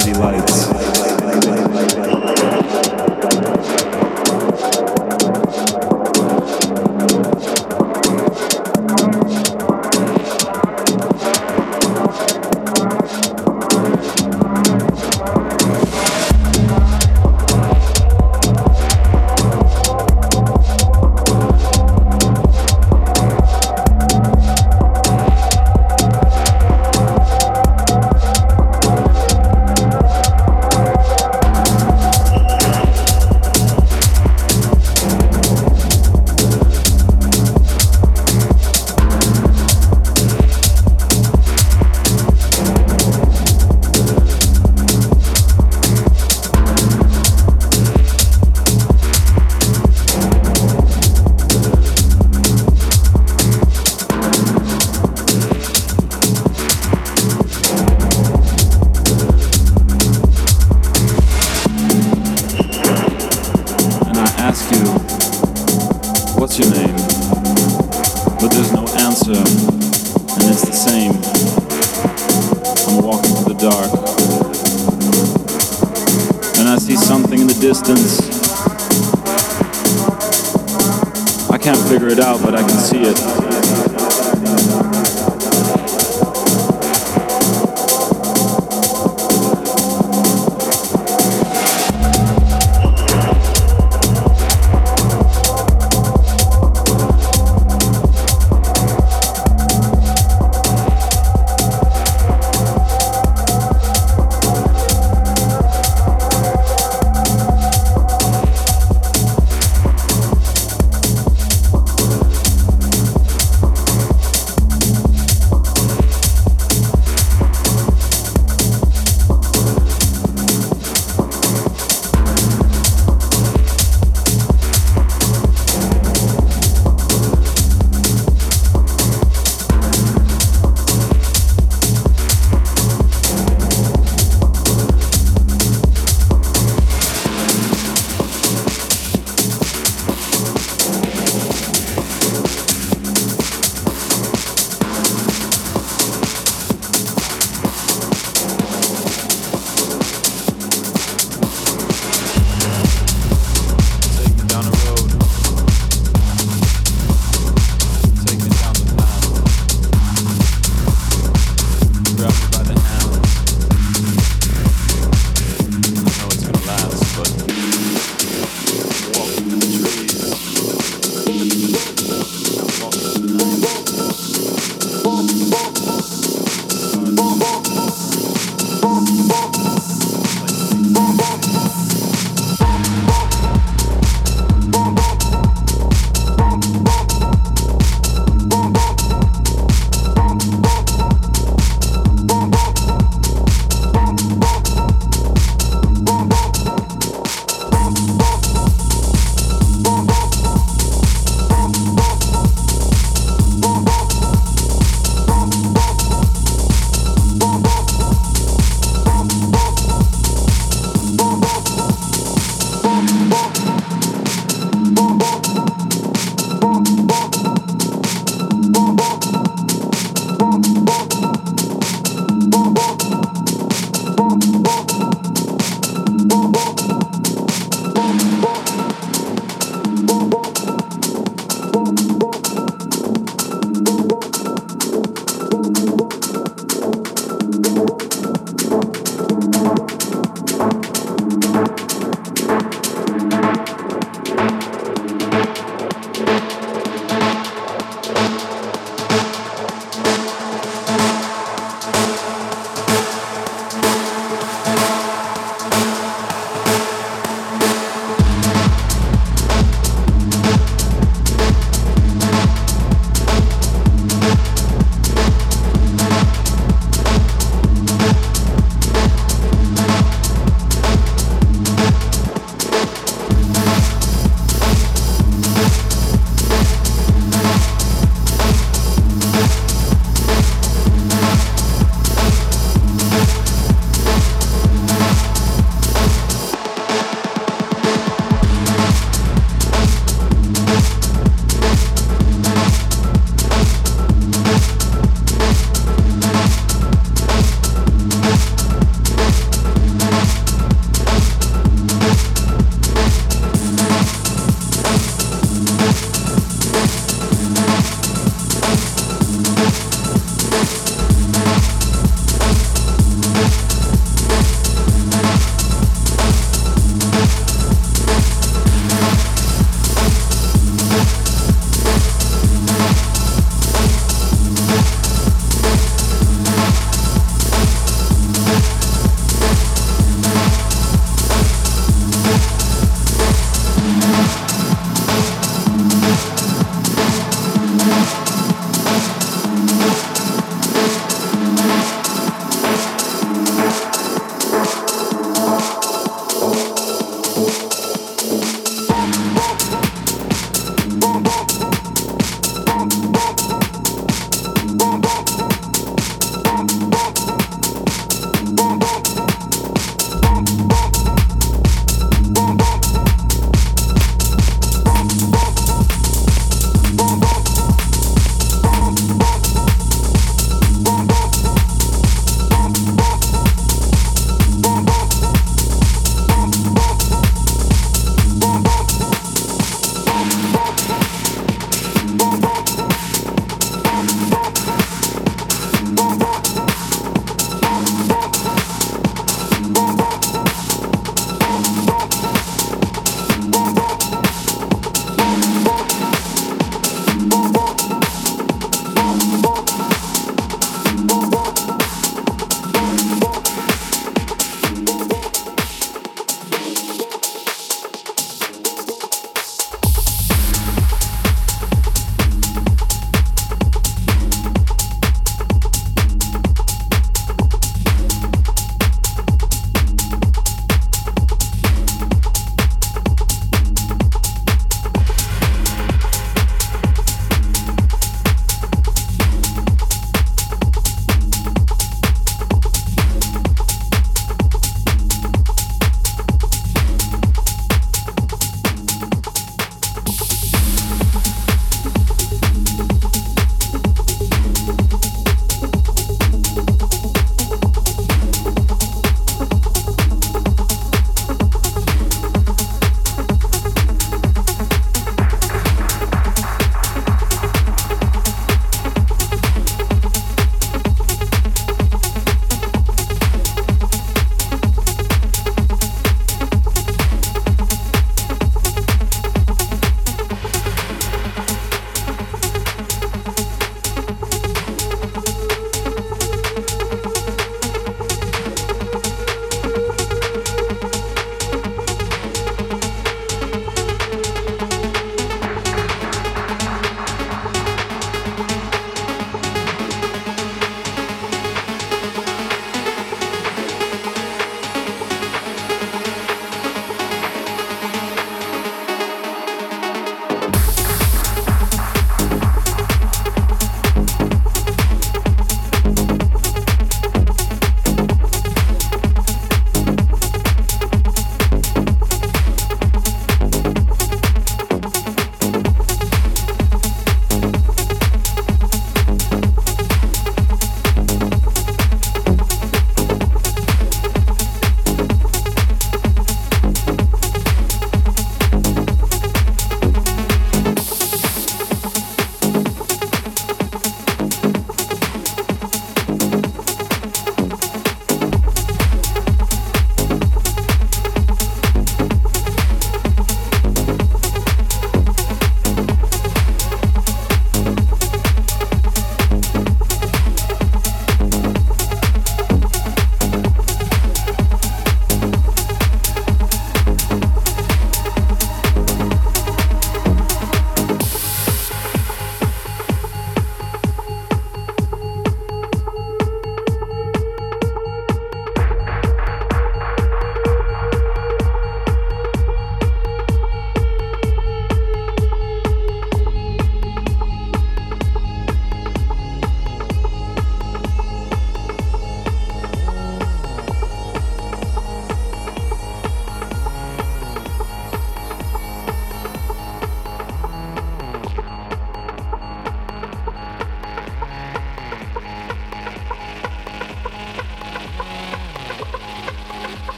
city life.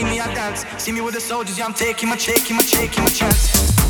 Side city dance. See me with the soldiers, yeah, I'm taking my, taking my, taking my chance.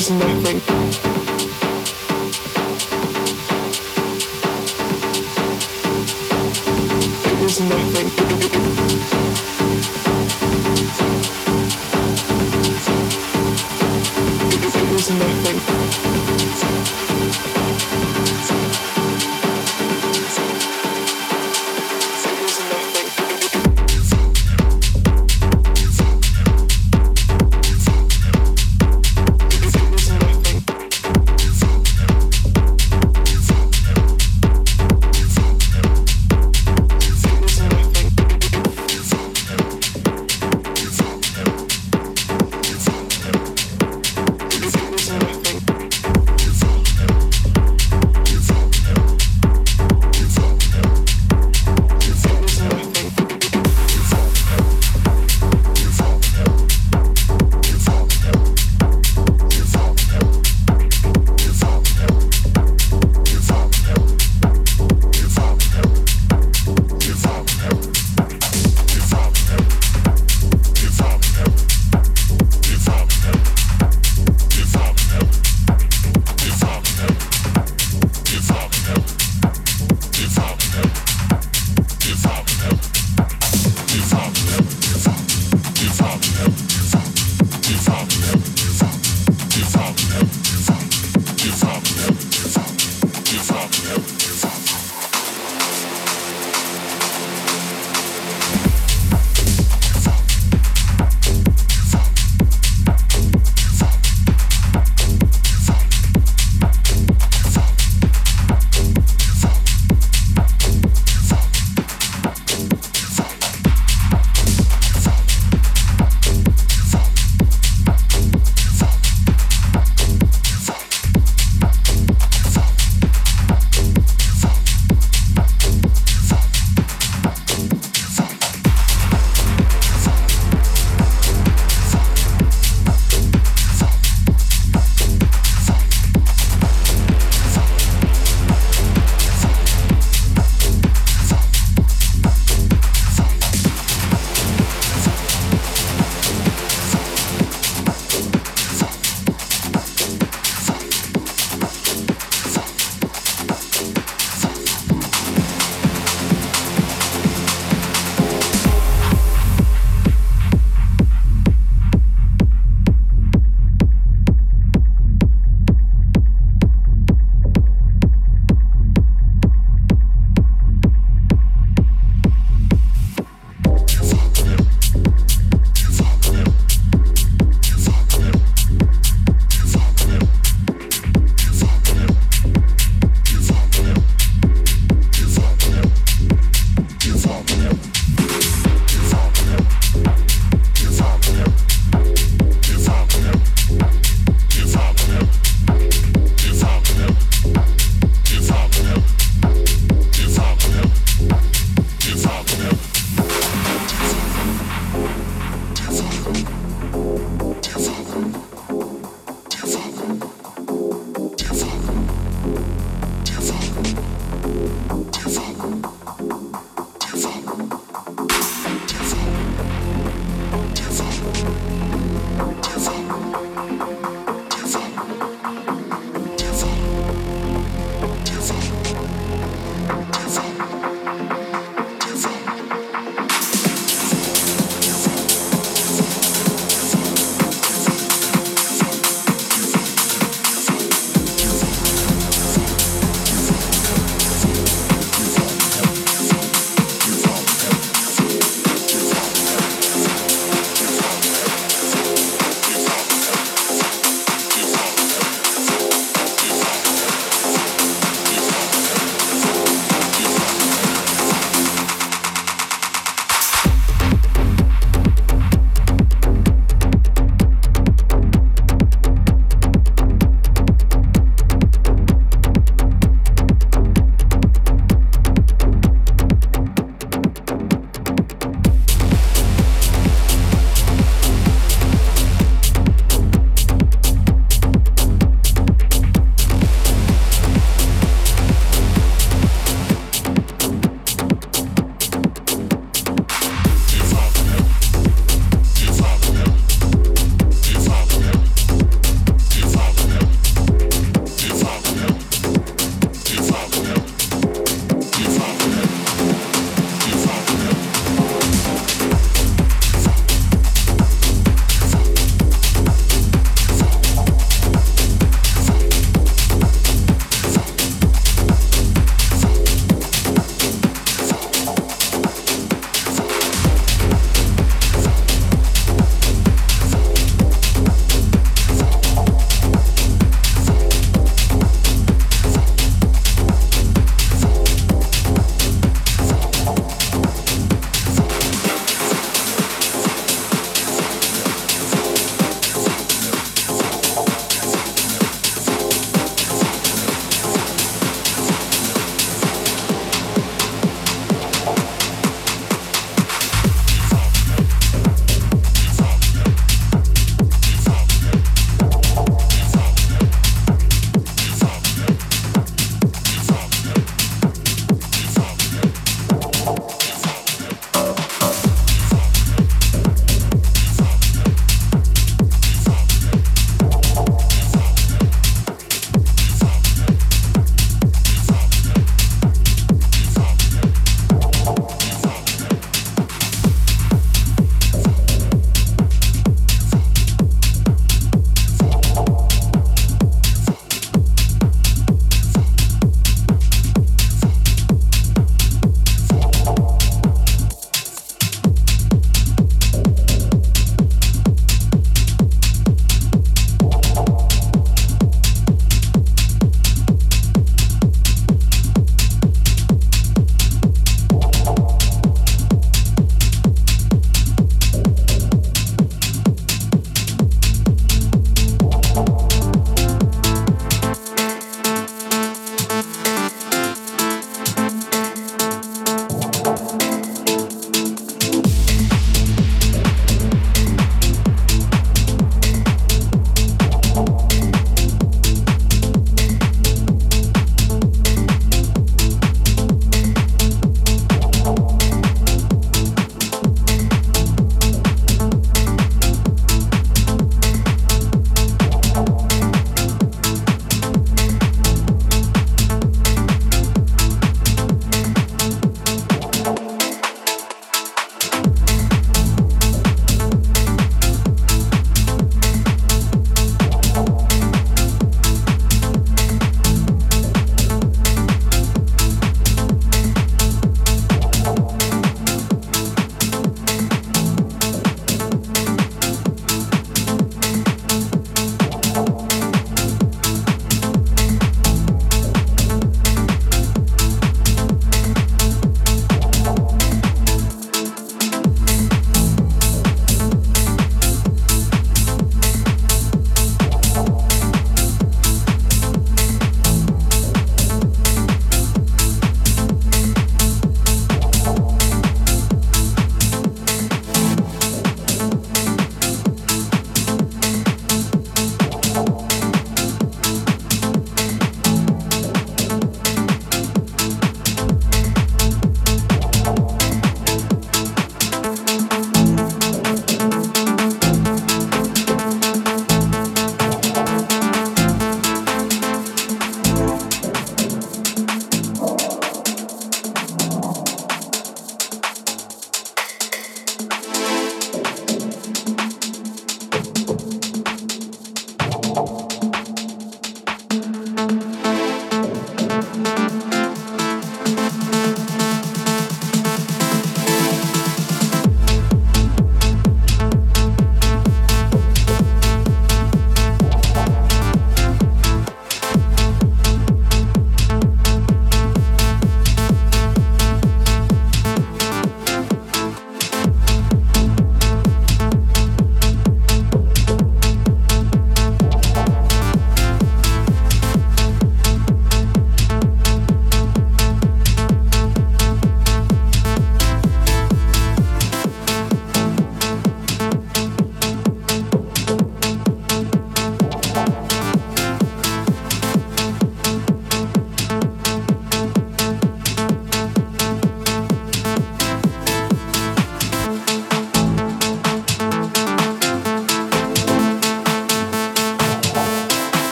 there's nothing. It is nothing.